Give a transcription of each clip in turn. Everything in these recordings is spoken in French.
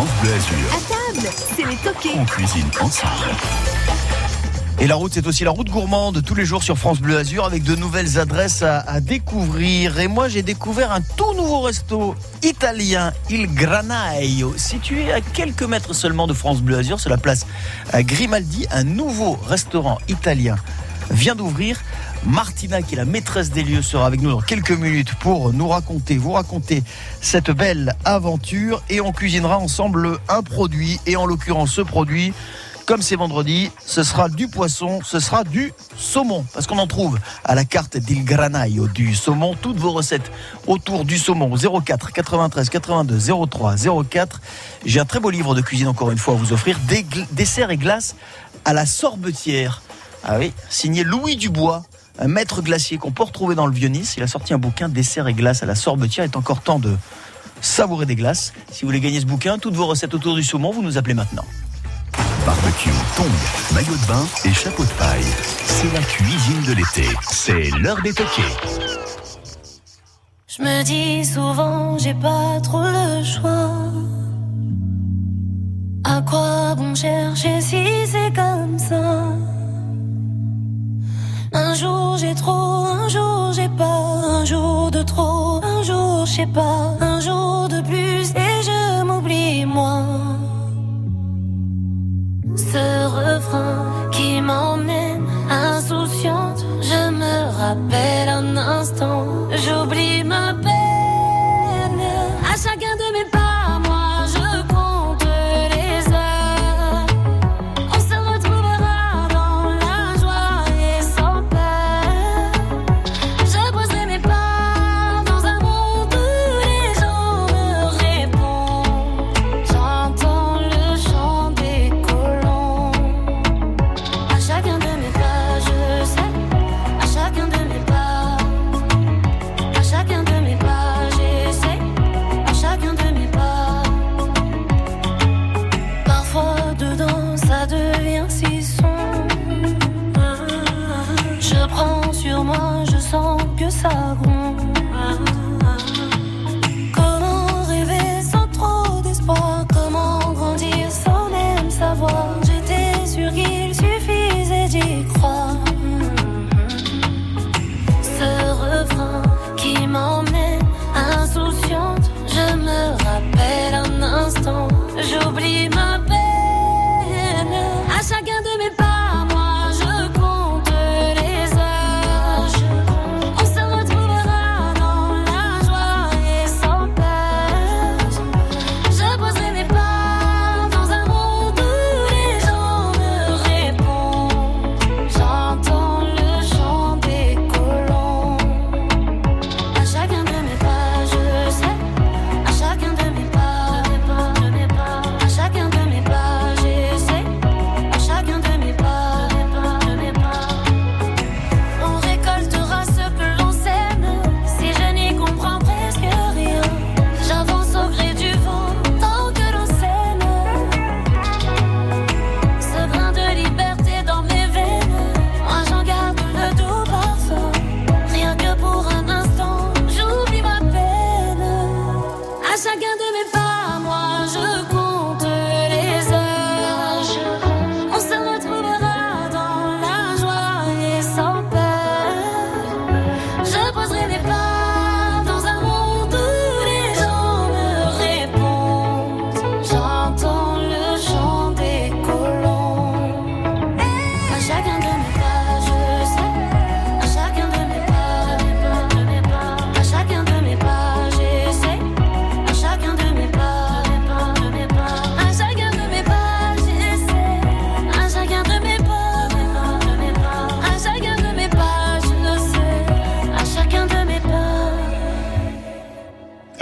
France Bleu Azur. À table, c'est les toqués. On cuisine ensemble. Et la route, c'est aussi la route gourmande tous les jours sur France Bleu Azur avec de nouvelles adresses à, à découvrir. Et moi, j'ai découvert un tout nouveau resto italien, Il Granaio, situé à quelques mètres seulement de France Bleu Azur, sur la place à Grimaldi. Un nouveau restaurant italien vient d'ouvrir. Martina, qui est la maîtresse des lieux, sera avec nous dans quelques minutes pour nous raconter, vous raconter cette belle aventure. Et on cuisinera ensemble un produit. Et en l'occurrence, ce produit, comme c'est vendredi, ce sera du poisson, ce sera du saumon. Parce qu'on en trouve à la carte d'Il Granaio du saumon. Toutes vos recettes autour du saumon 04 93 82 03 04. J'ai un très beau livre de cuisine encore une fois à vous offrir. Des desserts et glaces à la sorbetière. Ah oui, signé Louis Dubois. Un maître glacier qu'on peut retrouver dans le Vieux-Nice. Il a sorti un bouquin Desserts et glaces à la sorbetière. Il est encore temps de savourer des glaces. Si vous voulez gagner ce bouquin, toutes vos recettes autour du saumon, vous nous appelez maintenant. Barbecue, tongs, maillot de bain et chapeau de paille. C'est la cuisine de l'été. C'est l'heure des toqués. Je me dis souvent, j'ai pas trop le choix. À quoi bon chercher si c'est comme ça? Un jour j'ai trop, un jour j'ai pas, un jour de trop, un jour je sais pas, un jour de plus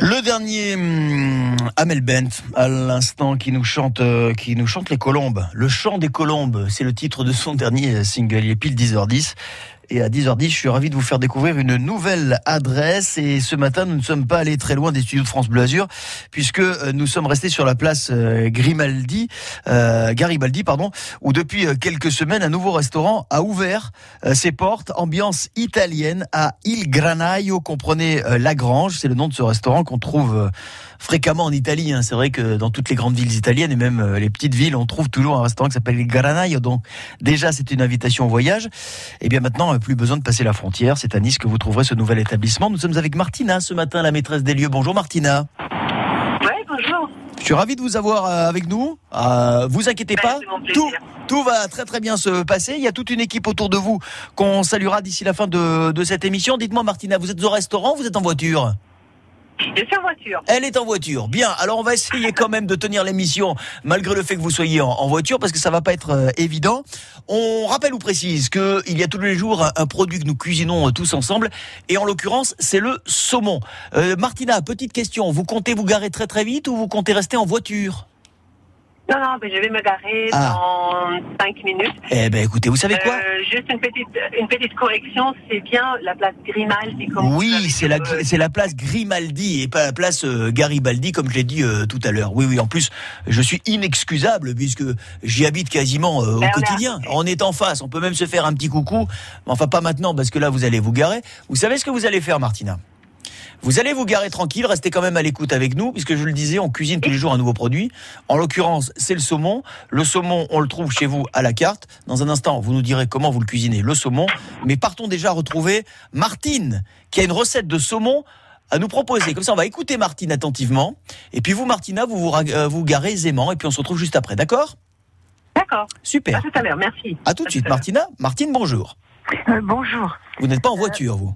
Le dernier hum, Amel Bent à l'instant qui nous chante euh, qui nous chante les colombes. Le chant des colombes, c'est le titre de son dernier single. Il est pile 10h10 Et à 10h10, je suis ravi de vous faire découvrir une nouvelle adresse. Et ce matin, nous ne sommes pas allés très loin des studios de France Bleu Azur, puisque euh, nous sommes restés sur la place euh, Grimaldi, euh, Garibaldi, pardon, où depuis euh, quelques semaines, un nouveau restaurant a ouvert ses portes, ambiance italienne à Il Granaio. Comprenez euh, Lagrange, c'est le nom de ce restaurant qu'on trouve fréquemment en Italie. hein. C'est vrai que dans toutes les grandes villes italiennes et même euh, les petites villes, on trouve toujours un restaurant qui s'appelle Granaio. Donc déjà, c'est une invitation au voyage. Et bien maintenant, plus besoin de passer la frontière. C'est à Nice que vous trouverez ce nouvel établissement. Nous sommes avec Martina ce matin, la maîtresse des lieux. Bonjour Martina. Ouais, bonjour. Je suis ravi de vous avoir euh, avec nous. Euh, vous inquiétez Ben, pas, tout, tout va très très bien se passer. Il y a toute une équipe autour de vous qu'on saluera d'ici la fin de, de cette émission. Dites-moi Martina, vous êtes au restaurant, vous êtes en voiture? En voiture. Elle est en voiture. Bien, alors on va essayer quand même de tenir l'émission malgré le fait que vous soyez en, voiture parce que ça va pas être euh, évident. On rappelle ou précise qu'il y a tous les jours un, un produit que nous cuisinons euh, tous ensemble et en l'occurrence c'est le saumon. Euh, Martina, petite question, vous comptez vous garer très très vite ou vous comptez rester en voiture? Non, non, mais je vais me garer Ah. dans 5 minutes. Eh ben écoutez, vous savez quoi Euh, juste une petite, une petite correction, c'est bien la place Grimaldi. Comme Oui, c'est la, euh, c'est la place Grimaldi et pas la place euh, Garibaldi comme je l'ai dit euh, tout à l'heure. Oui, oui, en plus, je suis inexcusable puisque j'y habite quasiment euh, au Ben, on quotidien. On est en face, on peut même se faire un petit coucou, mais enfin pas maintenant parce que là vous allez vous garer. Vous savez ce que vous allez faire Martina? Vous allez vous garer tranquille, restez quand même à l'écoute avec nous, puisque je le disais, on cuisine tous les jours un nouveau produit. En l'occurrence, c'est le saumon. Le saumon, on le trouve chez vous à la carte. Dans un instant, vous nous direz comment vous le cuisinez, le saumon. Mais partons déjà retrouver Martine, qui a une recette de saumon à nous proposer. Comme ça, on va écouter Martine attentivement. Et puis vous, Martina, vous vous, euh, vous garez aisément. Et puis on se retrouve juste après, d'accord? D'accord. Super. À tout à l'heure, merci. À tout de suite, Martina. Martine, bonjour. Euh, bonjour. Vous n'êtes pas en voiture, vous?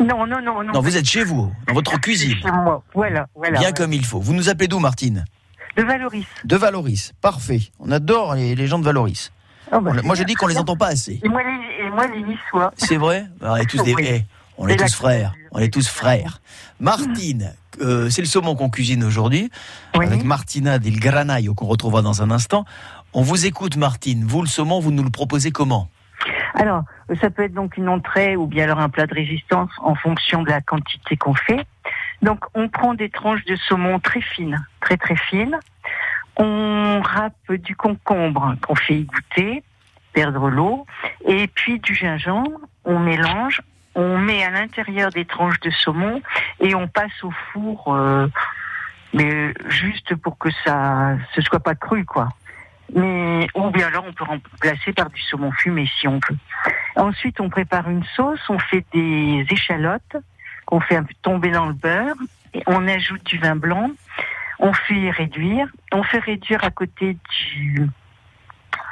Non, non, non, non. Non, vous êtes chez vous, dans votre cuisine. Chez moi. Voilà, voilà. Bien comme il faut. Vous nous appelez d'où, Martine De Valoris. De Valoris. Parfait. On adore les, les gens de Valoris. Oh, bah, moi, je dis qu'on les entend pas assez. Et moi, les, et moi, les Niçois. C'est vrai On est tous des. Oui. on est tous frères. On est tous frères. Martine, euh, c'est le saumon qu'on cuisine aujourd'hui. Oui. Avec Martina del Granaio qu'on retrouvera dans un instant. On vous écoute, Martine. Vous, le saumon, vous nous le proposez comment? Alors, ça peut être donc une entrée ou bien alors un plat de résistance en fonction de la quantité qu'on fait. Donc, on prend des tranches de saumon très fines, très très fines. On râpe du concombre qu'on fait égoutter, perdre l'eau, et puis du gingembre. On mélange, on met à l'intérieur des tranches de saumon et on passe au four, euh, mais juste pour que ça ce soit pas cru, quoi. Mais ou bien alors on peut remplacer par du saumon fumé si on peut. Ensuite, on prépare une sauce, on fait des échalotes qu'on fait un peu tomber dans le beurre, et on ajoute du vin blanc, on fait réduire, on fait réduire à côté du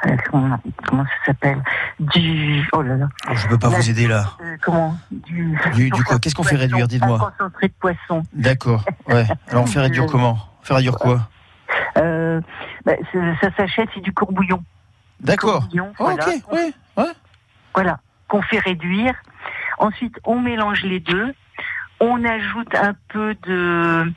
euh, comment, ça s'appelle du oh là là Oh, Je peux pas La- vous aider là. euh, comment du Du- du quoi? Qu'est-ce qu'on fait réduire, dites-moi. concentré de poisson D'accord. Ouais. Alors, on fait réduire comment? On fait réduire quoi? Euh, bah, ça s'achète c'est du courbouillon D'accord. Oh, voilà. ok, oui. Ouais. voilà, qu'on fait réduire. Ensuite, on mélange les deux. On ajoute un peu de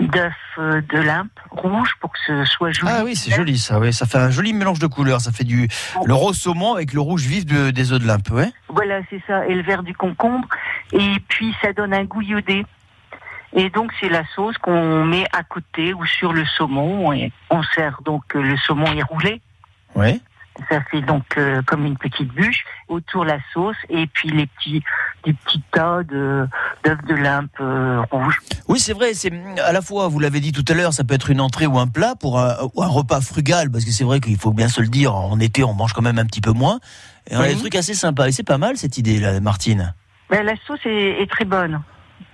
d'œuf euh, de limpe rouge pour que ce soit joli. Ah oui, c'est joli ça. Ouais. Ça fait un joli mélange de couleurs. Ça fait du le rose saumon avec le rouge vif de- des œufs de limpe. Ouais. Voilà, c'est ça. Et le vert du concombre. Et puis, ça donne un goût iodé. Et donc, c'est la sauce qu'on met à côté ou sur le saumon. Et on sert donc euh, le saumon est roulé. Ouais. Ça fait donc euh, comme une petite bûche autour la sauce et puis les petits des petits tas de d'œufs de limpe euh, rouge. Oui, c'est vrai. C'est à la fois, vous l'avez dit tout à l'heure, ça peut être une entrée ou un plat pour un, repas frugal, parce que c'est vrai qu'il faut bien se le dire. En été, on mange quand même un petit peu moins. Et on a Oui. des trucs assez sympas. Et c'est pas mal cette idée, là, Martine. Ben, la sauce est, est très bonne.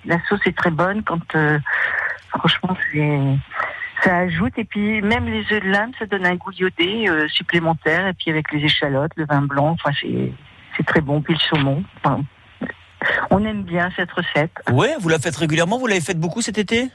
La sauce est très bonne quand euh, franchement ça ajoute et puis même les œufs de limpe ça donne un goût iodé euh, supplémentaire et puis avec les échalotes, le vin blanc, enfin c'est c'est très bon puis le saumon. Enfin, on aime bien cette recette. Ouais, vous la faites régulièrement? Vous l'avez faite beaucoup cet été?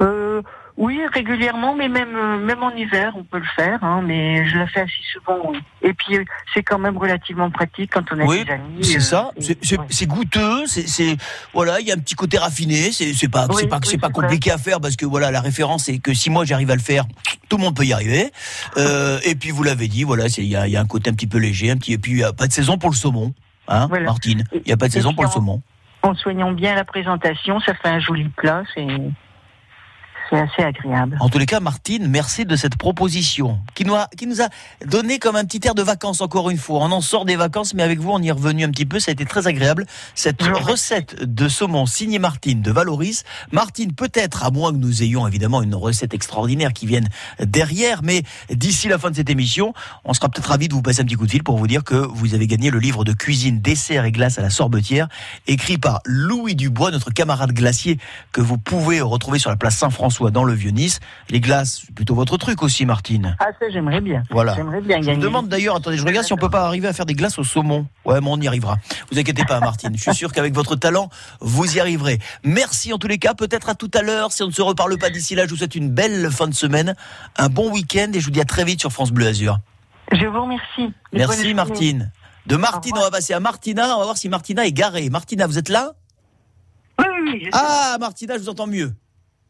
Euh, oui, régulièrement, mais même euh, même en hiver, on peut le faire. Hein, mais je la fais assez souvent. oui. Et puis euh, c'est quand même relativement pratique quand on a Oui, des amis. C'est euh, ça. C'est- ouais. goûteux. C'est voilà, il y a un petit côté raffiné. C'est pas Oui, c'est pas c'est pas compliqué à faire parce que voilà, la référence c'est que si moi j'arrive à le faire, Tout le monde peut y arriver. Euh, et puis vous l'avez dit, voilà, il y a, y un côté un petit peu léger, un petit, et puis il n'y a pas de saison pour le saumon, hein, Voilà. Martine. Il n'y a pas de Et saison pour le saumon. En soignant bien la présentation, ça fait un joli plat, c'est c'est assez agréable. En tous les cas, Martine, merci de cette proposition qui nous a, qui nous a donné comme un petit air de vacances encore une fois. On en sort des vacances, mais avec vous, on y est revenu un petit peu. Ça a été très agréable. Cette recette de saumon signée Martine de Valoris. Martine, peut-être, à moins que nous ayons évidemment une recette extraordinaire qui vienne derrière, mais d'ici la fin de cette émission, on sera peut-être ravis de vous passer un petit coup de fil pour vous dire que vous avez gagné le livre de cuisine, dessert et glace à la sorbetière, écrit par Louis Dubois, notre camarade glacier que vous pouvez retrouver sur la place Saint-François dans le Vieux-Nice. Les glaces, c'est plutôt votre truc aussi, Martine. Ah, ça, j'aimerais bien. Voilà. J'aimerais bien Je gagner. me demande d'ailleurs, attendez, je regarde si on peut pas arriver à faire des glaces au saumon. Ouais, mais on y arrivera. Vous inquiétez pas, Martine. Je suis sûr qu'avec votre talent, vous y arriverez. Merci en tous les cas. Peut-être à tout à l'heure. Si on ne se reparle pas d'ici là, je vous souhaite une belle fin de semaine, un bon week-end et je vous dis à très vite sur France Bleu Azur. Je vous remercie. Et Merci, journée. Martine. De Martine, on va passer à Martina. On va voir si Martina est garée. Martina, vous êtes là? Oui, oui, oui. je. Ah, Martina, je vous entends mieux.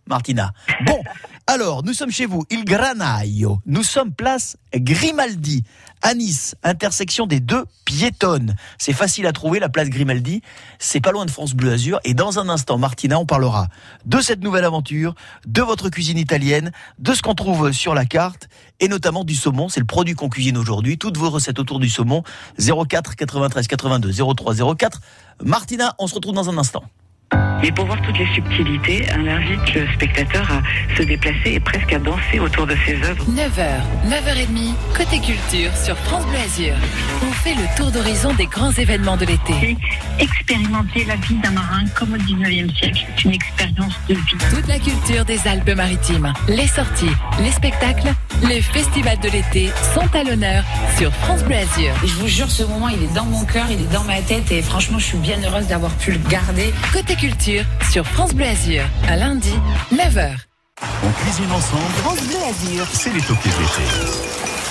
Martina. Bon, alors, nous sommes chez vous, Il Granaio. Nous sommes place Grimaldi, à Nice, intersection des deux piétonnes. C'est facile à trouver, la place Grimaldi. C'est pas loin de France Bleu Azur. Et dans un instant, Martina, on parlera de cette nouvelle aventure, de votre cuisine italienne, de ce qu'on trouve sur la carte, et notamment du saumon. C'est le produit qu'on cuisine aujourd'hui. Toutes vos recettes autour du saumon. 04 93 82 03 04. Martina, on se retrouve dans un instant. Et pour voir toutes les subtilités, on invite le spectateur à se déplacer et presque à danser autour de ses œuvres. 9h, 9h30, côté culture sur France Bleu Azur. On fait le tour d'horizon des grands événements de l'été. expérimenter la vie d'un marin comme au 19e siècle. C'est une expérience de vie. Toute la culture des Alpes-Maritimes, les sorties, les spectacles, les festivals de l'été sont à l'honneur sur France Bleu Azur. Je vous jure, ce moment, il est dans mon cœur, il est dans ma tête et franchement, je suis bien heureuse d'avoir pu le garder. Côté culture sur France Bleu Azur, à lundi, 9h. On cuisine ensemble, France Bleu Azur. c'est les toqués de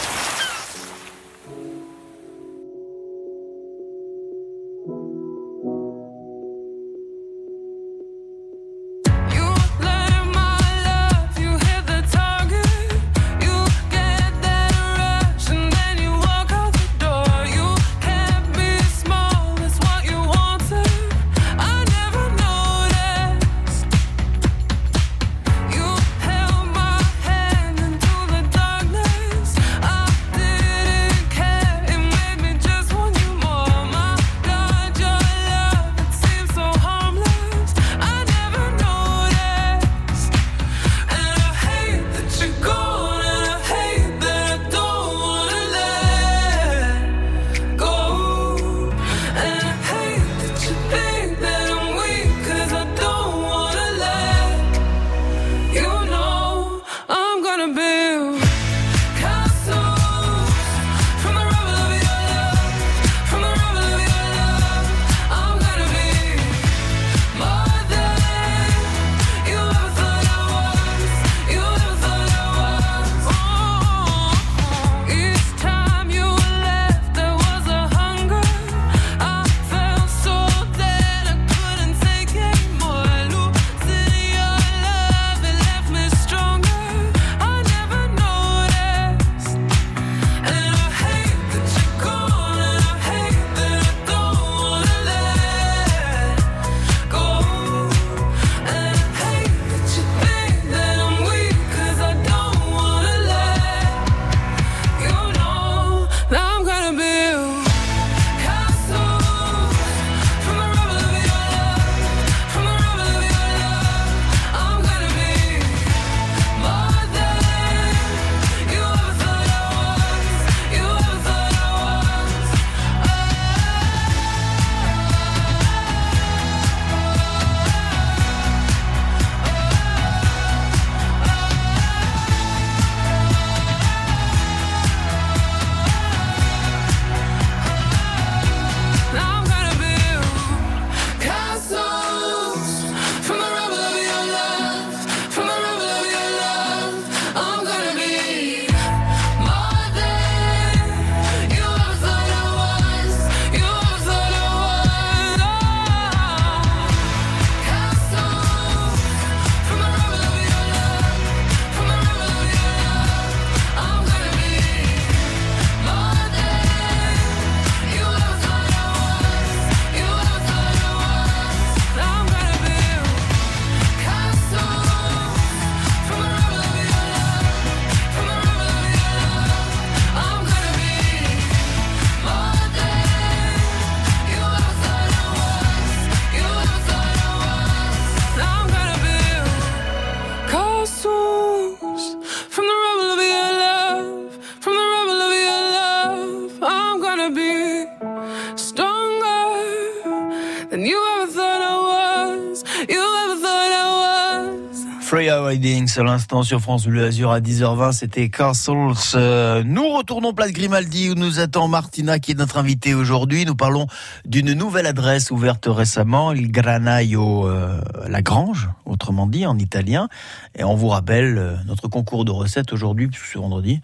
À l'instant sur France Bleu Azur à 10h20, c'était Castles. Euh, nous retournons place Grimaldi où nous attend Martina qui est notre invitée aujourd'hui. Nous parlons d'une nouvelle adresse ouverte récemment, il Granaio euh, La Grange, autrement dit en italien. Et on vous rappelle euh, notre concours de recettes aujourd'hui, ce vendredi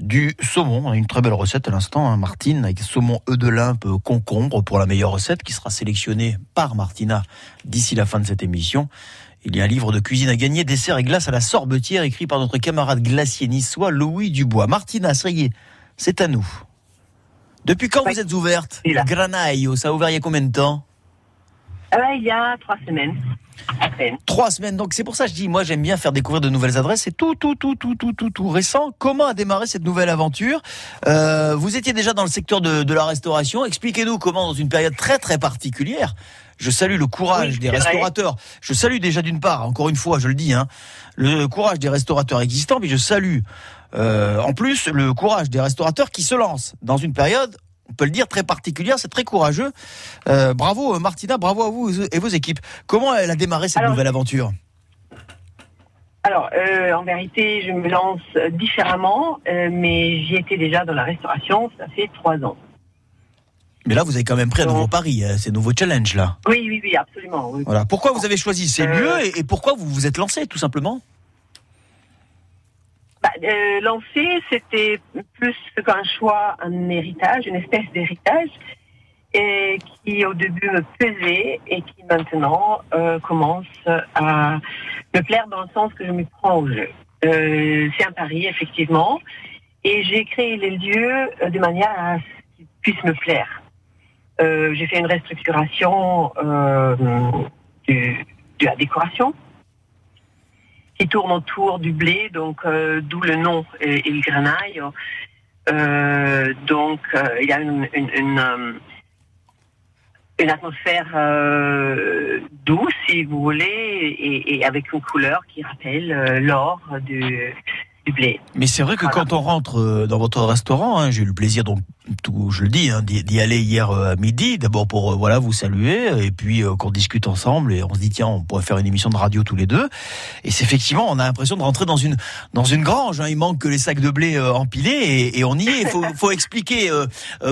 du saumon. Une très belle recette à l'instant, hein, Martine, avec saumon œuf de concombre pour la meilleure recette qui sera sélectionnée par Martina d'ici la fin de cette émission. Il y a un livre de cuisine à gagner, dessert et glace à la sorbetière, écrit par notre camarade glacier niçois Louis Dubois. Martina, ça y est, c'est à nous. Depuis quand vous êtes ouverte? Granaio, ça a ouvert il y a combien de temps? Ah Il y a trois semaines. À peine. Trois semaines. Donc c'est pour ça que je dis, moi j'aime bien faire découvrir de nouvelles adresses. C'est tout, tout, tout, tout, tout, tout, tout récent. Comment a démarré cette nouvelle aventure? Euh, Vous étiez déjà dans le secteur de, de la restauration. Expliquez-nous comment, dans une période très très particulière, je salue le courage Oui, des vrai. restaurateurs. Je salue déjà d'une part, encore une fois, je le dis, hein, le courage des restaurateurs existants, mais je salue euh, en plus le courage des restaurateurs qui se lancent dans une période, on peut le dire, très particulière. C'est très courageux. Euh, bravo euh, Martina, bravo à vous et vos équipes. Comment elle a démarré cette Alors, nouvelle aventure Alors, euh, en vérité, je me lance différemment, euh, mais j'y étais déjà dans la restauration, ça fait trois ans. Mais là, vous avez quand même pris un nouveau pari, euh, ces nouveaux challenges là. Oui, oui, oui, absolument. oui. Voilà. Pourquoi vous avez choisi ces Euh, lieux et, et pourquoi vous vous êtes lancé, tout simplement Bah, euh, lancer, c'était plus qu'un choix, un héritage, une espèce d'héritage, et qui au début me pesait et qui maintenant euh, commence à me plaire dans le sens que je me prends au jeu. Euh, c'est un pari, effectivement, et j'ai créé les lieux euh, de manière à ce qu'ils puissent me plaire. Euh, j'ai fait une restructuration euh, de la décoration qui tourne autour du blé, donc euh, d'où le nom Il Granaio. Euh, donc il y a une, une, atmosphère douce, si vous voulez, et, et avec une couleur qui rappelle l'or du, du blé. Mais c'est vrai que quand on rentre euh, dans votre restaurant, hein, j'ai eu le plaisir, donc tout, je le dis, hein, d'y aller hier euh, à midi. D'abord pour euh, voilà vous saluer, et puis euh, qu'on discute ensemble et on se dit tiens on pourrait faire une émission de radio tous les deux. Et c'est effectivement on a l'impression de rentrer dans une dans une grange. Hein. Il manque que les sacs de blé euh, empilés et, et on y est. Il faut, faut expliquer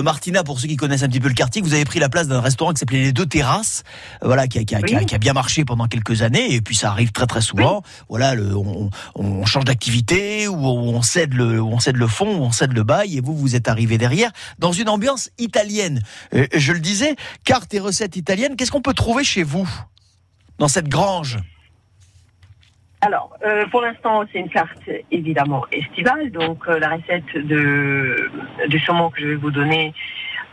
Martina pour ceux qui connaissent un petit peu le quartier que vous avez pris la place d'un restaurant qui s'appelait les Deux Terrasses, voilà qui a, qui, a, qui a- qui a bien marché pendant quelques années et puis ça arrive très très souvent. Voilà le, on, on change d'activité ou on cède le on cède le fond ou on cède le bail et vous vous êtes arrivé derrière dans une ambiance italienne. Euh, je le disais, cartes et recettes italiennes. Qu'est-ce qu'on peut trouver chez vous dans cette grange? Alors, euh, pour l'instant, c'est une carte évidemment estivale. Donc, euh, la recette de, du saumon que je vais vous donner,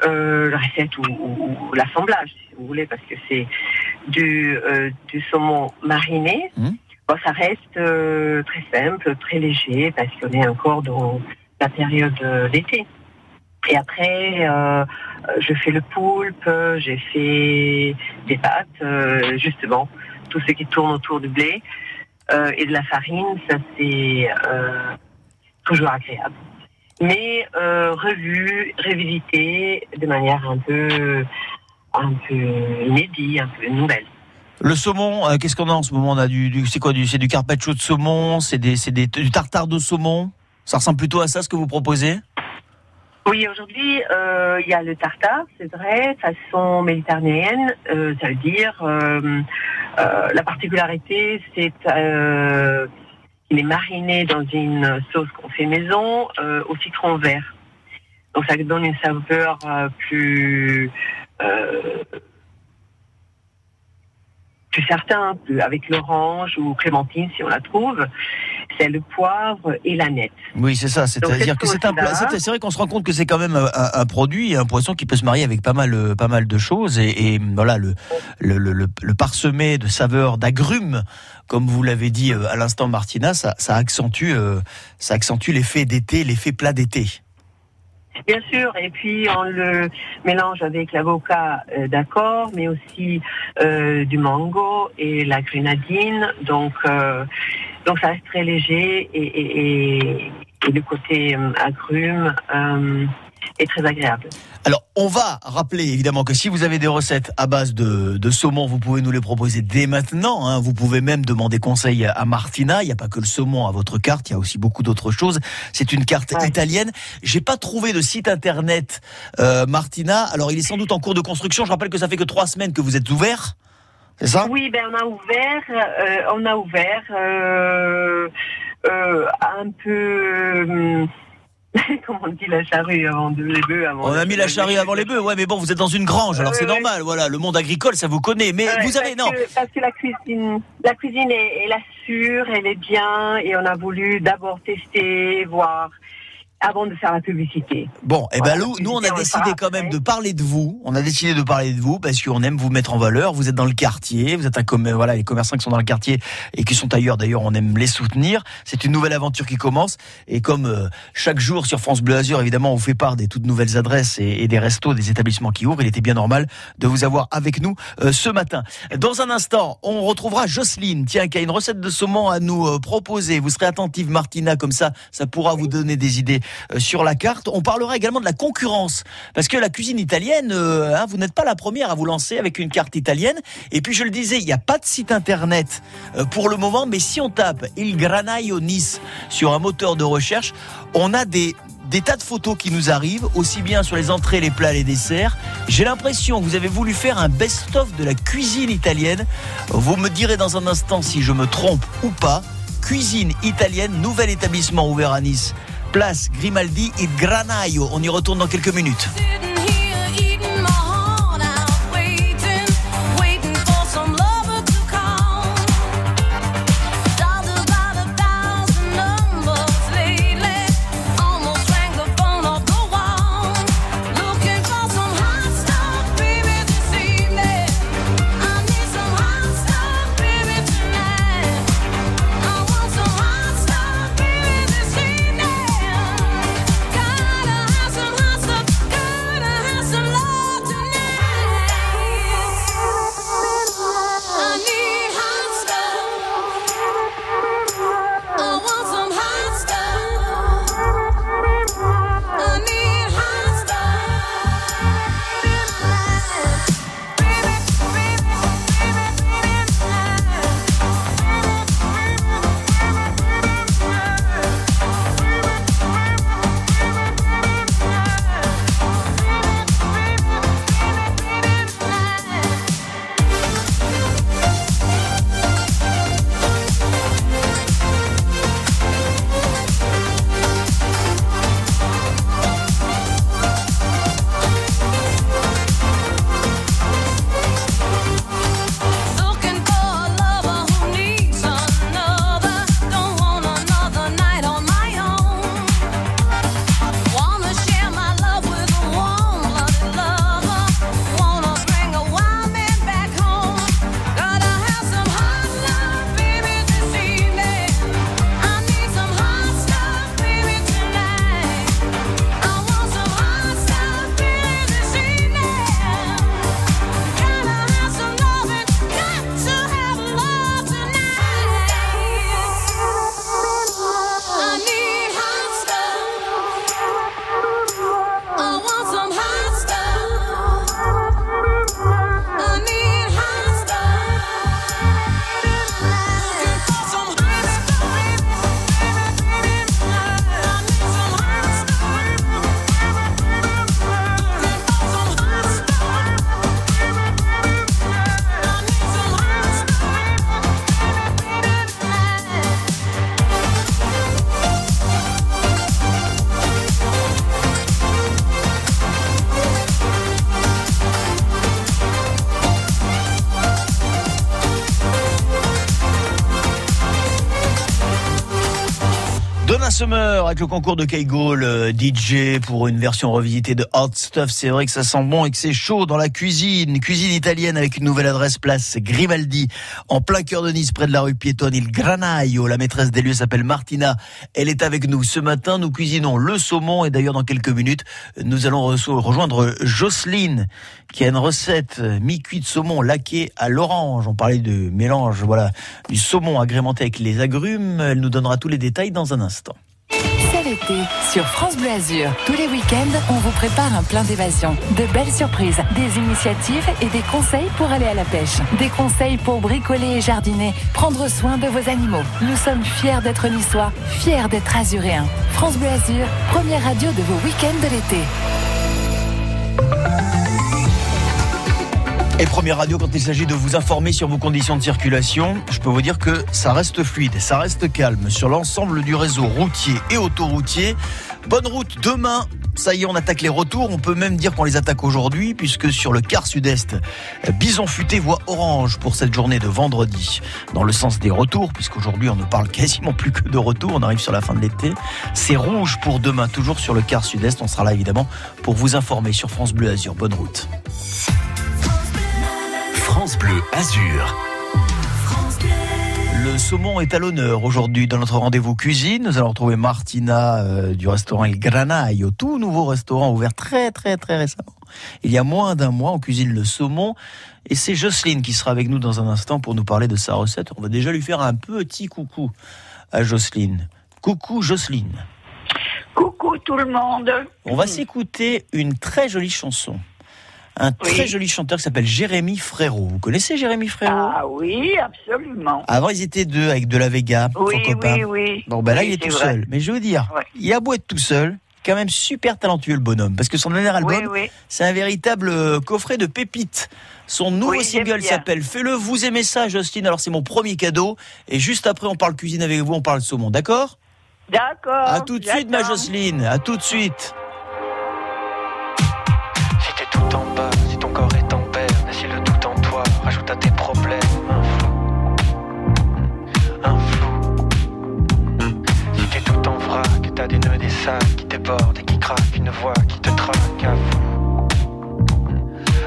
euh, la recette ou, ou- ou l'assemblage, si vous voulez, parce que c'est du, euh, du saumon mariné. Mhm. Ça reste euh, très simple, très léger, parce qu'on est encore dans la période euh, d'été. Et après, euh, je fais le poulpe, j'ai fait des pâtes, justement, tout ce qui tourne autour du blé et de la farine, ça c'est toujours agréable. Mais revu, revisité de manière un peu, un peu inédite, un peu nouvelle. Le saumon, euh, qu'est-ce qu'on a en ce moment? On a du, c'est quoi du c'est du carpaccio de saumon, c'est des c'est des du tartare de saumon? Ça ressemble plutôt à ça ce que vous proposez? Oui, aujourd'hui, euh, il y a le tartare, c'est vrai, façon méditerranéenne. Euh, ça veut dire, euh, la particularité, c'est qu'il est mariné dans une sauce qu'on fait maison au citron vert. Donc ça donne une saveur plus plus certain, plus avec l'orange ou clémentine si on la trouve. C'est le poivre et la nette. Oui, c'est ça. C'est-à-dire que c'est un plat- c'est vrai qu'on se rend compte que c'est quand même un, un produit, un poisson qui peut se marier avec pas mal, euh, pas mal de choses. Et, et voilà, le, le, le, le- parsemé de saveurs d'agrumes, comme vous l'avez dit euh, à l'instant, Martina, ça, ça accentue, euh, ça accentue l'effet d'été, l'effet plat d'été. Bien sûr, et puis on le mélange avec l'avocat, euh, d'accord, mais aussi euh, du mango et la grenadine. Donc, euh, donc ça reste très léger et, et, et, le côté euh, agrume, euh, et très agréable. Alors, on va rappeler évidemment que si vous avez des recettes à base de, de saumon, vous pouvez nous les proposer dès maintenant. hein. Vous pouvez même demander conseil à Martina. Il n'y a pas que le saumon à votre carte, il y a aussi beaucoup d'autres choses. C'est une carte Ouais. italienne. J'ai pas trouvé de site internet, euh, Martina. Alors, il est sans doute en cours de construction. Je rappelle que ça fait que trois semaines que vous êtes ouvert. C'est ça? Oui, ben on a ouvert, euh, on a ouvert euh, euh, un peu. Comment on dit la charrue avant de les bœufs avant On a mis la charrue avant les bœufs. Ouais, mais bon, vous êtes dans une grange, alors c'est normal. Voilà, le monde agricole, ça vous connaît. Mais Ouais, vous avez non. que- parce que la cuisine, la cuisine est, est la sûre, elle est bien, et on a voulu d'abord tester, voir, avant de faire la publicité. Bon, eh ben Voilà, nous, nous, on a décidé quand même après. de parler de vous. On a décidé de parler de vous parce qu'on aime vous mettre en valeur. Vous êtes dans le quartier, vous êtes un comme voilà les commerçants qui sont dans le quartier et qui sont ailleurs. D'ailleurs, on aime les soutenir. C'est une nouvelle aventure qui commence et comme euh, chaque jour sur France Bleu Azur, évidemment, on vous fait part des toutes nouvelles adresses et, et des restos, des établissements qui ouvrent. Il était bien normal de vous avoir avec nous euh, ce matin. Dans un instant, on retrouvera Jocelyne, tiens, qui a une recette de saumon à nous euh, proposer. Vous serez attentive, Martina, comme ça, ça pourra vous donner des idées sur la carte. On parlera également de la concurrence, parce que la cuisine italienne, euh, hein, vous n'êtes pas la première à vous lancer avec une carte italienne. Et puis je le disais, il n'y a pas de site internet euh, pour le moment, mais si on tape Il Granaio Nice sur un moteur de recherche, on a des des tas de photos qui nous arrivent, aussi bien sur les entrées, les plats, les desserts. J'ai l'impression que vous avez voulu faire un best-of de la cuisine italienne. Vous me direz dans un instant si je me trompe ou pas. Cuisine italienne, nouvel établissement ouvert à Nice. Place Grimaldi et Granaio. On y retourne dans quelques minutes. Avec le concours de Keigo, le DJ pour une version revisitée de Hot Stuff. C'est vrai que ça sent bon et que c'est chaud dans la cuisine. Cuisine italienne avec une nouvelle adresse place Grimaldi en plein cœur de Nice près de la rue piétonne Il Granaio. La maîtresse des lieux s'appelle Martina. Elle est avec nous. Ce matin, nous cuisinons le saumon et d'ailleurs dans quelques minutes, nous allons re- rejoindre Jocelyne qui a une recette mi-cuit de saumon laqué à l'orange. On parlait de mélange, voilà, du saumon agrémenté avec les agrumes. Elle nous donnera tous les détails dans un instant. Sur France Bleu Azur. Tous les week-ends, on vous prépare un plein d'évasion, de belles surprises, des initiatives et des conseils pour aller à la pêche. Des conseils pour bricoler et jardiner, prendre soin de vos animaux. Nous sommes fiers d'être niçois, fiers d'être azuréens. France Bleu Azur, première radio de vos week-ends de l'été. Et première radio, quand il s'agit de vous informer sur vos conditions de circulation, je peux vous dire que ça reste fluide, ça reste calme sur l'ensemble du réseau routier et autoroutier. Bonne route demain. Ça y est, on attaque les retours. On peut même dire qu'on les attaque aujourd'hui, puisque sur le quart sud-est, Bison Futé voit orange pour cette journée de vendredi. Dans le sens des retours, puisqu'aujourd'hui on ne parle quasiment plus que de retour, on arrive sur la fin de l'été. C'est rouge pour demain, toujours sur le quart sud-est. On sera là évidemment pour vous informer sur France Bleu Azur. Bonne route. France Bleu Azur. Le saumon est à l'honneur aujourd'hui dans notre rendez-vous cuisine. Nous allons retrouver Martina euh, du restaurant El Granaio, tout nouveau restaurant ouvert très très très récemment. Il y a moins d'un mois, on cuisine le saumon et c'est Jocelyne qui sera avec nous dans un instant pour nous parler de sa recette. On va déjà lui faire un petit coucou à Jocelyne. Coucou Jocelyne. Coucou tout le monde. On va s'écouter une très jolie chanson. Un très joli chanteur qui s'appelle Jérémy Frérot. Vous connaissez Jérémy Frérot? Ah oui, absolument. Avant, ils étaient deux avec De La Vega, Oui, son copain. oui, oui. Bon, ben là, il est tout vrai. seul. Mais je veux dire, il a beau être tout seul, quand même super talentueux le bonhomme. Parce que son dernier album, Oui, oui. c'est un véritable euh, coffret de pépites. Son nouveau Oui, single s'appelle Fais-le, vous aimez ça, Justine. Alors, c'est mon premier cadeau. Et juste après, on parle cuisine avec vous, on parle saumon. D'accord? D'accord. À tout de suite, ma. Jocelyne. À tout de suite. Si ton corps est en paix, si le tout en toi rajoute à tes problèmes un flou, un flou. Si t'es tout en vrac, t'as des nœuds, des sacs qui débordent et qui craquent, une voix qui te traque à vous,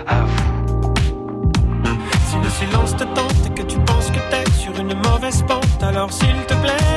à vous. Si le silence te tente et que tu penses que t'es sur une mauvaise pente, alors s'il te plaît,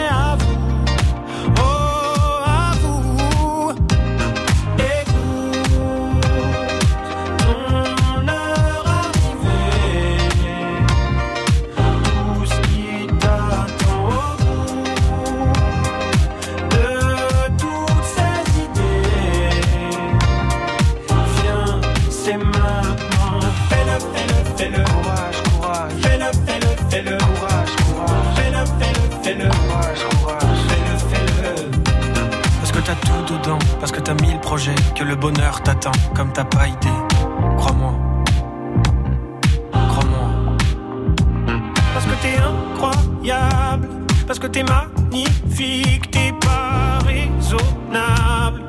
t'as tout dedans, parce que t'as mille projets, que le bonheur t'attend comme t'as pas idée. Crois-moi. Crois-moi. Parce que t'es incroyable, parce que t'es magnifique, t'es pas raisonnable,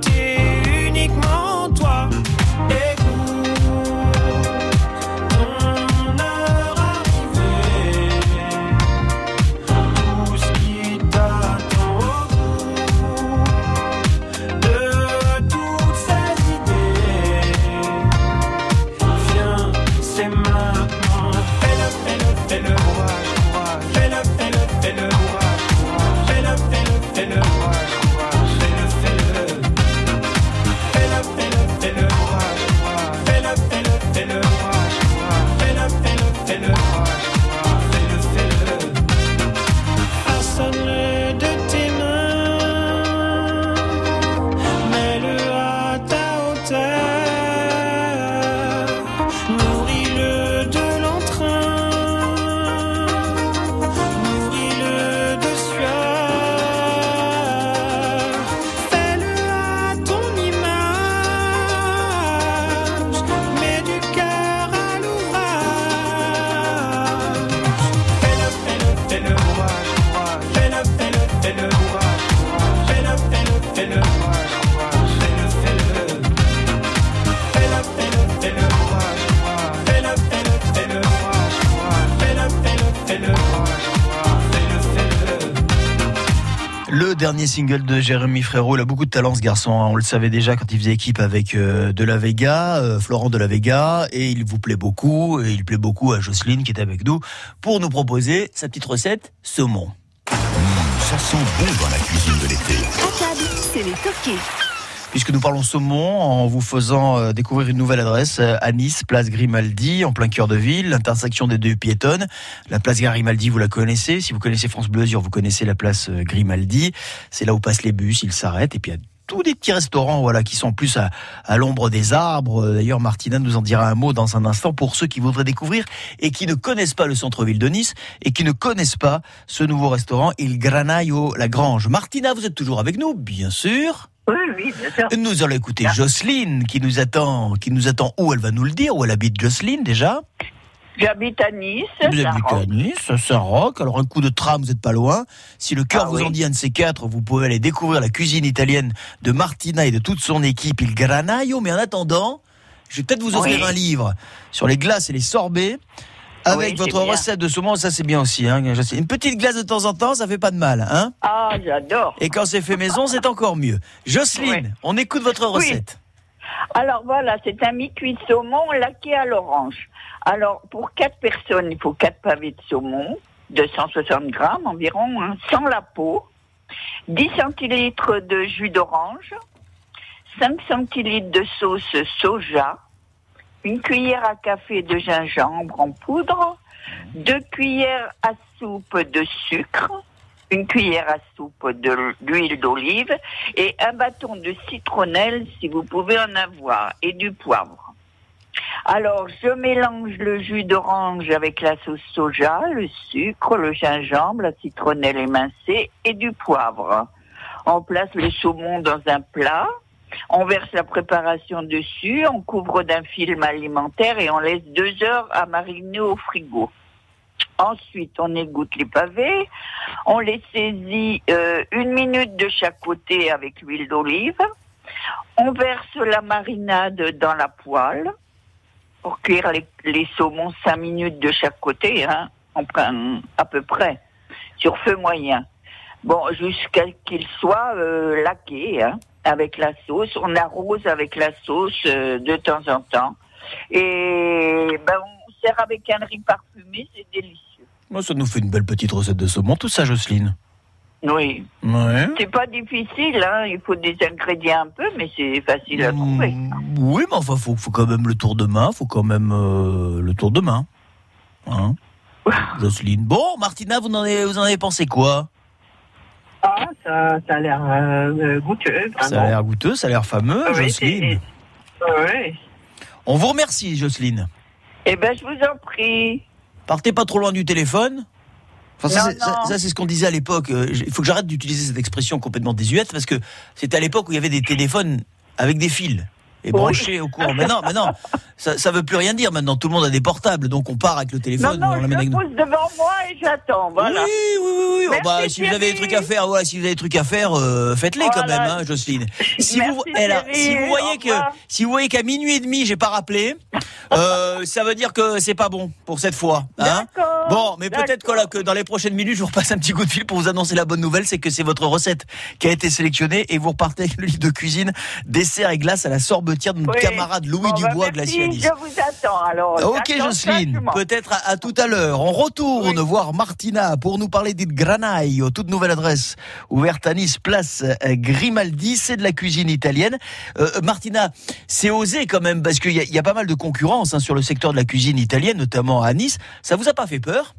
Single de Jérémy Frérot, il a beaucoup de talent ce garçon. hein. On le savait déjà quand il faisait équipe avec euh, De La Vega, euh, Florent De La Vega, et il vous plaît beaucoup, et il plaît beaucoup à Jocelyne qui est avec nous pour nous proposer sa petite recette saumon. Mmh, ça sent bon dans la cuisine de l'été. À table, c'est les toqués. Puisque nous parlons saumon en vous faisant euh, découvrir une nouvelle adresse euh, à Nice, place Grimaldi, en plein cœur de ville, l'intersection des deux piétonnes. La place Grimaldi, vous la connaissez. Si vous connaissez France Bleu vous connaissez la place euh, Grimaldi. C'est là où passent les bus, ils s'arrêtent et puis il y a tous des petits restaurants voilà qui sont plus à, l'ombre des arbres. D'ailleurs, Martina nous en dira un mot dans un instant pour ceux qui voudraient découvrir et qui ne connaissent pas le centre-ville de Nice et qui ne connaissent pas ce nouveau restaurant Il Granaio La Grange. Martina, vous êtes toujours avec nous, bien sûr. Oui, oui, bien sûr. Nous allons écouter Jocelyne qui nous attend, qui nous attend où elle va nous le dire, où elle habite Jocelyne déjà? J'habite à Nice. Vous habitez à Nice, Saint-Roch. Alors un coup de tram, vous n'êtes pas loin. Si le cœur Ah vous oui. en dit un de ces quatre, vous pouvez aller découvrir la cuisine italienne de Martina et de toute son équipe, Il Granaio. Mais en attendant, je vais peut-être vous offrir Oui. un livre sur les glaces et les sorbets. Avec Oui, votre recette de saumon, ça c'est bien aussi. Hein. Une petite glace de temps en temps, ça fait pas de mal. Hein Ah, j'adore. et quand c'est fait maison, c'est encore mieux. Jocelyne, on écoute votre Oui. recette. Alors voilà, c'est un mi-cuit de saumon laqué à l'orange. Alors pour quatre personnes, il faut quatre pavés de saumon, 260 grammes environ, hein, sans la peau, 10 centilitres de jus d'orange, 5 centilitres de sauce soja, une cuillère à café de gingembre en poudre, deux cuillères à soupe de sucre, une cuillère à soupe de l'huile d'olive et un bâton de citronnelle si vous pouvez en avoir et du poivre. Alors, je mélange le jus d'orange avec la sauce soja, le sucre, le gingembre, la citronnelle émincée et du poivre. On place le saumon dans un plat. On verse la préparation dessus, on couvre d'un film alimentaire et on laisse deux heures à mariner au frigo. Ensuite, on égoutte les pavés, on les saisit euh, une minute de chaque côté avec l'huile d'olive. On verse la marinade dans la poêle pour cuire les, saumons cinq minutes de chaque côté, hein, à peu près, sur feu moyen. Bon, jusqu'à qu'il soit euh, laqué, hein, avec la sauce. On arrose avec la sauce euh, de temps en temps. Et ben, on sert avec un riz parfumé, c'est délicieux. Moi, ça nous fait une belle petite recette de saumon, tout ça, Jocelyne. Oui. Ouais. C'est pas difficile, hein. il faut des ingrédients un peu, mais c'est facile à trouver. Oui, mais enfin, faut, faut quand même le tour de main, faut quand même euh, le tour de main. Hein Jocelyne. Bon, Martina, vous en avez, vous en avez pensé quoi? Ah, ça, ça a l'air euh, euh, goûteux. Ça a vraiment. l'air goûteux, ça a l'air fameux, Ah oui, Jocelyne. Ouais. On vous remercie, Jocelyne. Eh ben, je vous en prie. Partez pas trop loin du téléphone. Enfin, ça, Non, c'est- ça- non. ça, c'est ce qu'on disait à l'époque. Euh, Il faut que j'arrête d'utiliser cette expression complètement désuète parce que c'était à l'époque où il y avait des téléphones avec des fils et Oui. branchés au courant. Mais non, mais non, ça, ça veut plus rien dire maintenant. Tout le monde a des portables, donc on part avec le Non, téléphone, non, on l'amène avec je nous. pousse devant moi et j'attends, voilà. Oui, oui, oui, oui. Oh, Merci, bah, si vous avez des trucs à faire, voilà, si vous avez des trucs à faire, euh, faites-les quand même, hein, Jocelyne. Si Merci, vous, si vous voyez que, si vous voyez qu'à minuit et demi, j'ai pas rappelé, euh, ça veut dire que c'est pas bon pour cette fois, hein. D'accord. Bon, mais peut-être que, que dans les prochaines minutes, je vous repasse un petit coup de fil pour vous annoncer la bonne nouvelle, c'est que c'est votre recette qui a été sélectionnée et vous repartez avec le livre de cuisine, dessert et glace à la sorbetière de notre Oui. camarade Louis Bon, bah, Dubois, merci, glacier Je vous attends, alors. Ok Jocelyne, peut-être à, à tout à l'heure. On retourne voir Martina pour nous parler d'Il Granaio, toute nouvelle adresse ouverte à Nice, place euh, Grimaldi, c'est de la cuisine italienne. Euh, Martina, c'est osé quand même parce qu'il y, a- il y a pas mal de concurrence hein, sur le secteur de la cuisine italienne, notamment à Nice. Ça vous a pas fait peur?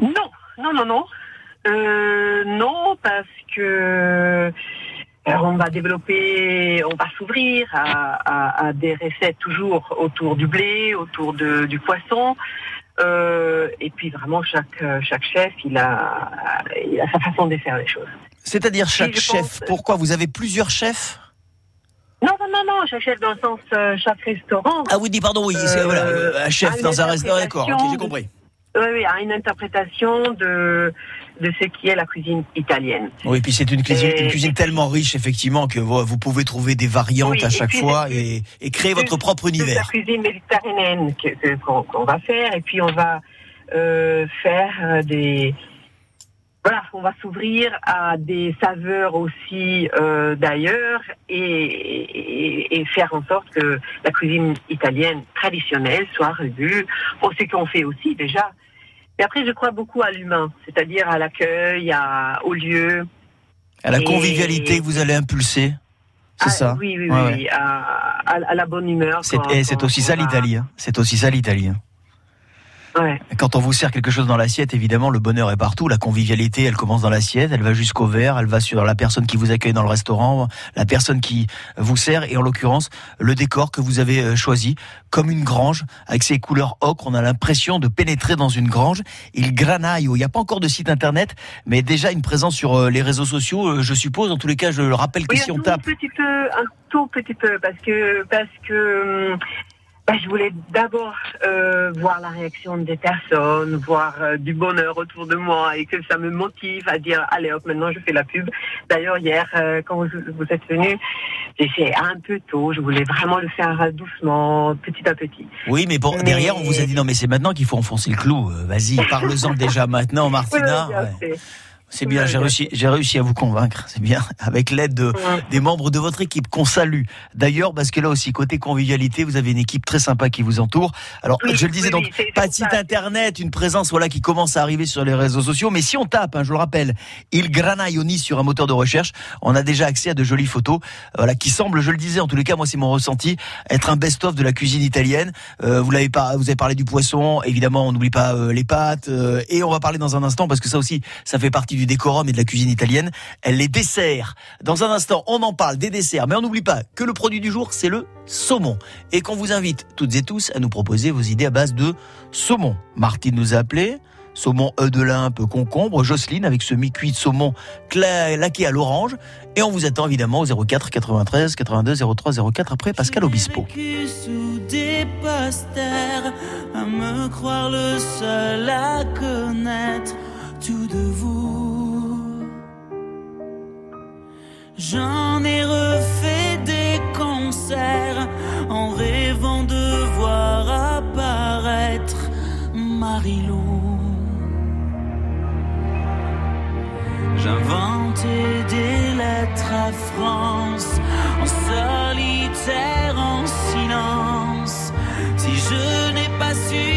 Non, non, non, non. Euh, non, parce que euh, on va développer, on va s'ouvrir à, à- à des recettes toujours autour du blé, autour de, du poisson. Euh, et puis vraiment, chaque, euh, chaque chef, il a, il a sa façon de faire les choses. C'est-à-dire chaque chef. pense- Pourquoi? Vous avez plusieurs chefs? Non, non, non, non, chaque chef dans le sens, euh, chaque restaurant. Ah oui, dis pardon, oui, c'est- Euh, voilà, euh, un chef dans un restaurant, d'accord, j'ai compris. Oui, oui, à une interprétation de, de ce qui est la cuisine italienne. Oui, puis c'est une cuisine, Et- une cuisine tellement riche, effectivement, que vous, vous pouvez trouver des variantes Oui, à et chaque puis- fois et, et créer votre propre C'est la univers. cuisine méditerranéenne qu'on va faire et puis on va euh, faire euh, des voilà on va s'ouvrir à des saveurs aussi euh, d'ailleurs et, et, et faire en sorte que la cuisine italienne traditionnelle soit revue pour ce qu'on fait aussi déjà mais après je crois beaucoup à l'humain c'est-à-dire à l'accueil à, au lieu À la Et- convivialité que vous allez impulser, c'est Ah, ça Oui, oui, Ouais, oui, ouais. à, à- à la bonne humeur. C'est quand- et c'est quand aussi ça va- l'Italie. hein. C'est aussi ça l'Italie. hein. Ouais. Quand on vous sert quelque chose dans l'assiette, évidemment, le bonheur est partout. La convivialité, elle commence dans l'assiette, elle va jusqu'au verre, elle va sur la personne qui vous accueille dans le restaurant, la personne qui vous sert, et en l'occurrence, le décor que vous avez euh, choisi, comme une grange, avec ses couleurs ocre. On a l'impression de pénétrer dans une grange. Il granaio. Il n'y a pas encore de site internet, mais déjà une présence sur euh, les réseaux sociaux, euh, je suppose. En tous les cas, je le rappelle que Oui, si un on tape. petit peu, un tout petit peu, parce que parce que hum, bah, je voulais d'abord euh, voir la réaction des personnes, voir euh, du bonheur autour de moi et que ça me motive à dire allez hop maintenant je fais la pub. D'ailleurs hier euh, quand vous, vous êtes venu, j'ai fait un peu tôt. Je voulais vraiment le faire doucement, petit à petit. Oui, mais bon, Mais- derrière, on vous a dit non, mais c'est maintenant qu'il faut enfoncer le clou. Euh, Vas-y, parle-en déjà maintenant, Martina. Oui, oui. C'est bien, j'ai réussi, j'ai réussi à vous convaincre, c'est bien, avec l'aide de, des membres de votre équipe qu'on salue. D'ailleurs, parce que là aussi, côté convivialité, vous avez une équipe très sympa qui vous entoure. Alors, Oui, je le disais oui, donc, pas de site internet, une présence voilà qui commence à arriver sur les réseaux sociaux, mais si on tape, hein, je le rappelle, Il Granaioni sur un moteur de recherche, on a déjà accès à de jolies photos, voilà, qui semblent, je le disais, en tous les cas, moi c'est mon ressenti, être un best-of de la cuisine italienne. Euh, vous l'avez pas, vous avez parlé du poisson, évidemment, on n'oublie pas euh, les pâtes, euh, et on va parler dans un instant parce que ça aussi, ça fait partie du décorum et de la cuisine italienne. Elle les desserts. Dans un instant, on en parle des desserts, mais on n'oublie pas que le produit du jour, c'est le saumon, et qu'on vous invite toutes et tous à nous proposer vos idées à base de saumon. Martine nous a appelé. Saumon œuf de limpe, concombre, Jocelyne avec ce mi-cuit de saumon laqué à l'orange. Et on vous attend évidemment au 04 93 82 03 04 après Pascal Obispo. vécu sous des posters, à me croire le seul à connaître tout de vous. J'en ai refait des concerts en rêvant de voir apparaître Marilou. J'inventais des lettres à France, en solitaire, en silence. Si je n'ai pas su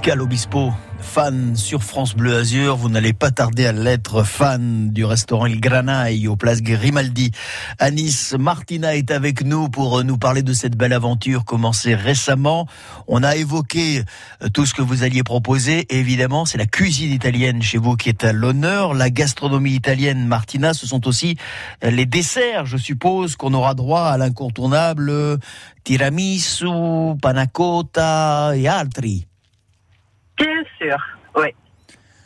Pascal Obispo, fan sur France Bleu Azur, vous n'allez pas tarder à l'être fan du restaurant Il Granaille au place Grimaldi à Nice. Martina est avec nous pour nous parler de cette belle aventure commencée récemment. On a évoqué euh, tout ce que vous alliez proposer évidemment c'est la cuisine italienne chez vous qui est à l'honneur. La gastronomie italienne, Martina, ce sont aussi euh, les desserts, je suppose qu'on aura droit à l'incontournable euh, tiramisu, panna cotta et altri. Bien sûr, oui.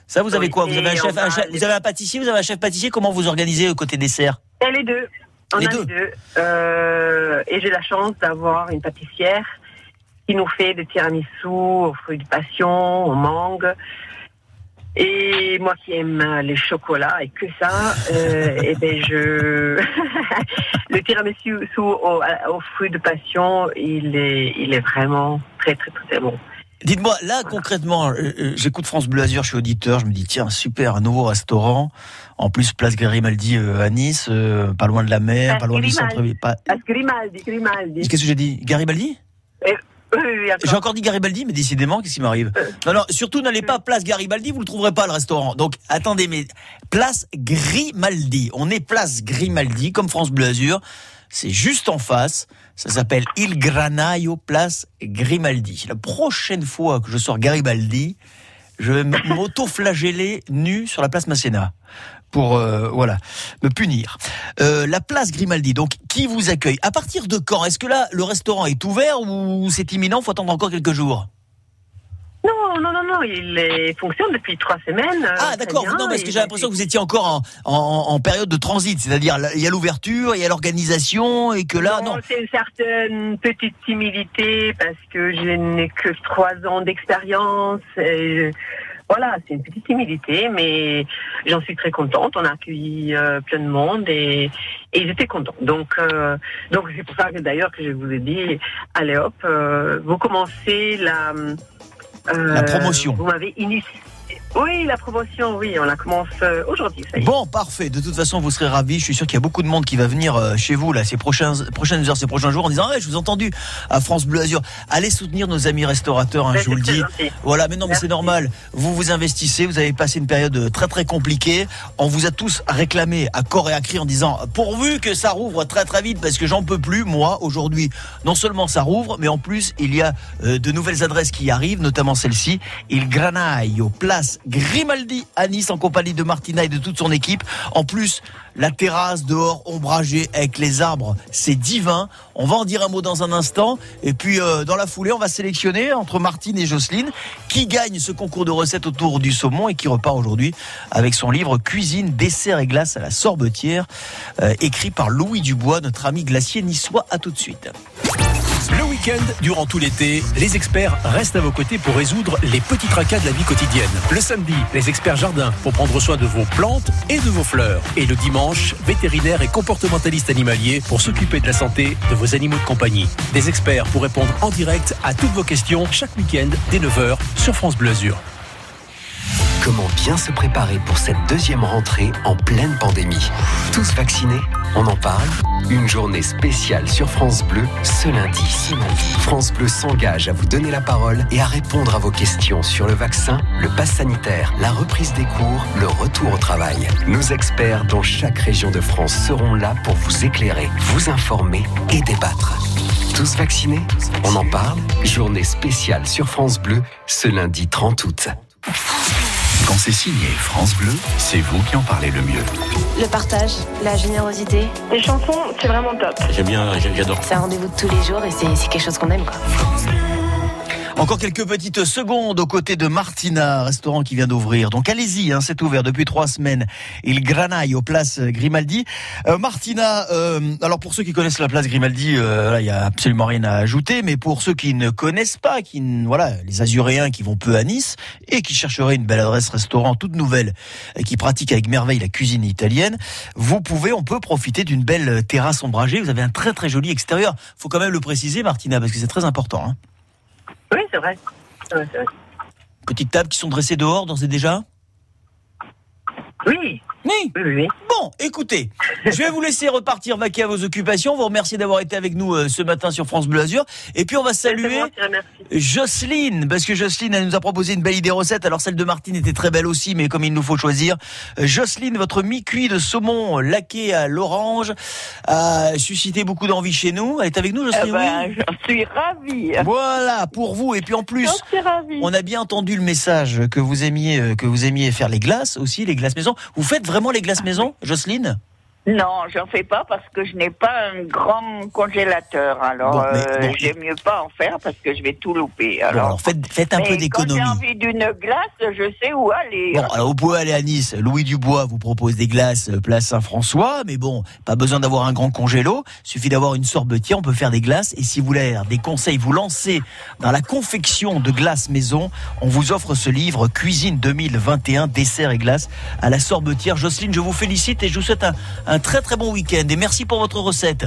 Ça, vous avez quoi vous avez, un et chef, un vous avez un pâtissier, vous avez un chef pâtissier. Comment vous organisez euh, côté dessert? Et les deux. On Les a deux. les deux. Euh, et j'ai la chance d'avoir une pâtissière qui nous fait des tiramisu aux fruits de passion, aux mangues. Et moi qui aime les chocolats et que ça, euh, et ben je le tiramisu sous aux, aux fruits de passion, il est il est vraiment très très, très bon. Dites-moi, là concrètement, euh, euh, j'écoute France Bleu Azur, je suis auditeur, je me dis tiens super, un nouveau restaurant, en plus place Grimaldi euh, à Nice, pas loin de la mer, pas loin du centre-ville. Pas... Grimaldi, Grimaldi. Qu'est-ce que j'ai dit? Garibaldi? Eh. J'ai encore dit Garibaldi, mais décidément, qu'est-ce qui m'arrive? Non, non, surtout n'allez pas place Garibaldi, vous le trouverez pas le restaurant. Donc attendez, mais place Grimaldi. On est place Grimaldi, comme France Bleu Azur. C'est juste en face. Ça s'appelle Il Granaio, place Grimaldi. La prochaine fois que je sors Garibaldi, je vais m'auto-flageller nu sur la place Masséna pour euh, voilà me punir. Euh, la place Grimaldi. Donc qui vous accueille? À partir de quand? Est-ce que là le restaurant est ouvert ou c'est imminent? Faut attendre encore quelques jours? Non, non, non, non, il est, fonctionne depuis trois semaines. euh, Ah d'accord. Non parce que j'ai l'impression que vous étiez encore en, en, en période de transit, c'est-à-dire il y a l'ouverture, il y a l'organisation et que là non. C'est une certaine petite timidité parce que je n'ai que trois ans d'expérience. et Voilà, c'est une petite timidité, mais j'en suis très contente. On a accueilli euh, plein de monde et, et ils étaient contents. Donc, euh, donc c'est pour ça que d'ailleurs que je vous ai dit, allez hop, euh, vous commencez la La promotion. Vous m'avez initié. Oui, la promotion, oui, on la commence euh, aujourd'hui. Bon, parfait. De toute façon, vous serez ravis. Je suis sûr qu'il y a beaucoup de monde qui va venir euh, chez vous là ces prochains, prochaines heures, ces prochains jours, en disant ah, je vous ai entendu à France Bleu Azur. Allez soutenir nos amis restaurateurs. hein, je vous le dis. gentil. Voilà, mais non, mais c'est normal. Vous vous investissez. Vous avez passé une période euh, très très compliquée. On vous a tous réclamé à corps et à cri en disant pourvu que ça rouvre très très vite parce que j'en peux plus. Moi, aujourd'hui, non seulement ça rouvre, mais en plus il y a euh, de nouvelles adresses qui arrivent, notamment celle-ci, Il Granaio, place Grimaldi à Nice en compagnie de Martina et de toute son équipe. En plus, la terrasse dehors ombragée avec les arbres, c'est divin. On va en dire un mot dans un instant. Et puis, euh, dans la foulée, on va sélectionner entre Martine et Jocelyne qui gagne ce concours de recettes autour du saumon et qui repart aujourd'hui avec son livre Cuisine, dessert et glace à la sorbetière, euh, écrit par Louis Dubois, notre ami glacier niçois. À tout de suite. Le week-end, durant tout l'été, les experts restent à vos côtés pour résoudre les petits tracas de la vie quotidienne. Le samedi, les experts jardins pour prendre soin de vos plantes et de vos fleurs. Et le dimanche, vétérinaires et comportementalistes animaliers pour s'occuper de la santé de vos animaux de compagnie. Des experts pour répondre en direct à toutes vos questions chaque week-end dès 9h sur France Bleu Azur. Comment bien se préparer pour cette deuxième rentrée en pleine pandémie Tous vaccinés On en parle Une journée spéciale sur France Bleu ce lundi. France Bleu s'engage à vous donner la parole et à répondre à vos questions sur le vaccin, le pass sanitaire, la reprise des cours, le retour au travail. Nos experts dans chaque région de France seront là pour vous éclairer, vous informer et débattre. Tous vaccinés On en parle Journée spéciale sur France Bleu ce lundi 30 août. Quand c'est signé France Bleu, c'est vous qui en parlez le mieux. Le partage, la générosité. Les chansons, c'est vraiment top. J'aime bien, j'adore. C'est un rendez-vous de tous les jours et c'est quelque chose qu'on aime. Quoi. Encore quelques petites secondes aux côtés de Martina, restaurant qui vient d'ouvrir. Donc allez-y, hein, c'est ouvert depuis trois semaines. Il Granaille, aux place Grimaldi. Euh, Martina, euh, alors pour ceux qui connaissent la place Grimaldi, euh, là, il y a absolument rien à ajouter. Mais pour ceux qui ne connaissent pas, qui voilà, les Azuréens qui vont peu à Nice et qui chercheraient une belle adresse restaurant toute nouvelle et qui pratiquent avec merveille la cuisine italienne, vous pouvez, on peut profiter d'une belle terrasse ombragée. Vous avez un très très joli extérieur. Faut quand même le préciser, Martina, parce que c'est très important. Hein. Oui, c'est vrai. Petites tables qui sont dressées dehors, d'ores et déjà? Oui, Oui. Bon, écoutez, je vais vous laisser repartir vaquer à vos occupations. Vous remercier d'avoir été avec nous euh, ce matin sur France Bleu Azur. Et puis on va saluer Jocelyne, parce que Jocelyne, elle nous a proposé une belle idée recette. Alors celle de Martine était très belle aussi, mais comme il nous faut choisir, euh, Jocelyne, votre mi-cuit de saumon laqué à l'orange a suscité beaucoup d'envie chez nous. Elle est avec nous, Jocelyne Eh ben, oui J'en suis ravie. Voilà, pour vous. Et puis en plus, on a bien entendu le message que vous aimiez, euh, que vous aimiez faire les glaces aussi, les glaces maison. Vous faites vraiment les glaces maison, Jocelyne? Non, j'en fais pas parce que je n'ai pas un grand congélateur. Alors, Bon, euh, bon, j'aime mieux pas en faire parce que je vais tout louper. Bon, Alors, faites, faites un Mais peu d'économie. Quand j'ai envie d'une glace, je sais où aller. Bon, alors vous pouvez aller à Nice. Louis Dubois vous propose des glaces euh, place Saint-François, mais bon, pas besoin d'avoir un grand congélo. Suffit d'avoir une sorbetière, on peut faire des glaces. Et si vous voulez des conseils, vous lancez dans la confection de glaces maison, on vous offre ce livre Cuisine 2021, dessert et glaces à la sorbetière. Jocelyne, je vous félicite et je vous souhaite un, un très très bon week-end. Et merci pour votre recette.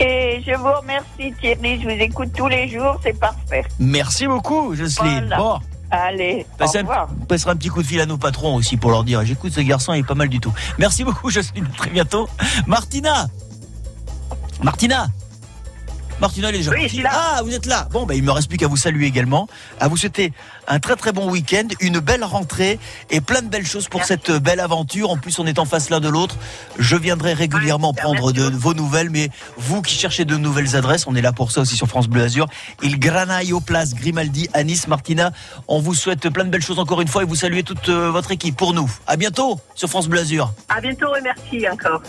Et je vous remercie Thierry, je vous écoute tous les jours, c'est parfait. Merci beaucoup, Jocelyne. Voilà. Bon. Allez, au Passez un, revoir. on passera un petit coup de fil à nos patrons aussi pour leur dire j'écoute ce garçon, il est pas mal du tout. Merci beaucoup, Jocelyne. À très bientôt. Martina Martina Martina, elle est déjà partie. Ah, vous êtes là. Bon, ben, il me reste plus qu'à vous saluer également, à vous souhaiter un très très bon week-end, une belle rentrée et plein de belles choses pour cette belle aventure. En plus, on est en face l'un de l'autre. Je viendrai régulièrement prendre de vos nouvelles, mais vous qui cherchez de nouvelles adresses, on est là pour ça aussi sur France Bleu Azur. Il Granaio Place Grimaldi à Nice. Martina, on vous souhaite plein de belles choses encore une fois et vous saluez toute euh, votre équipe pour nous. À bientôt sur France Bleu Azur. À bientôt et merci encore.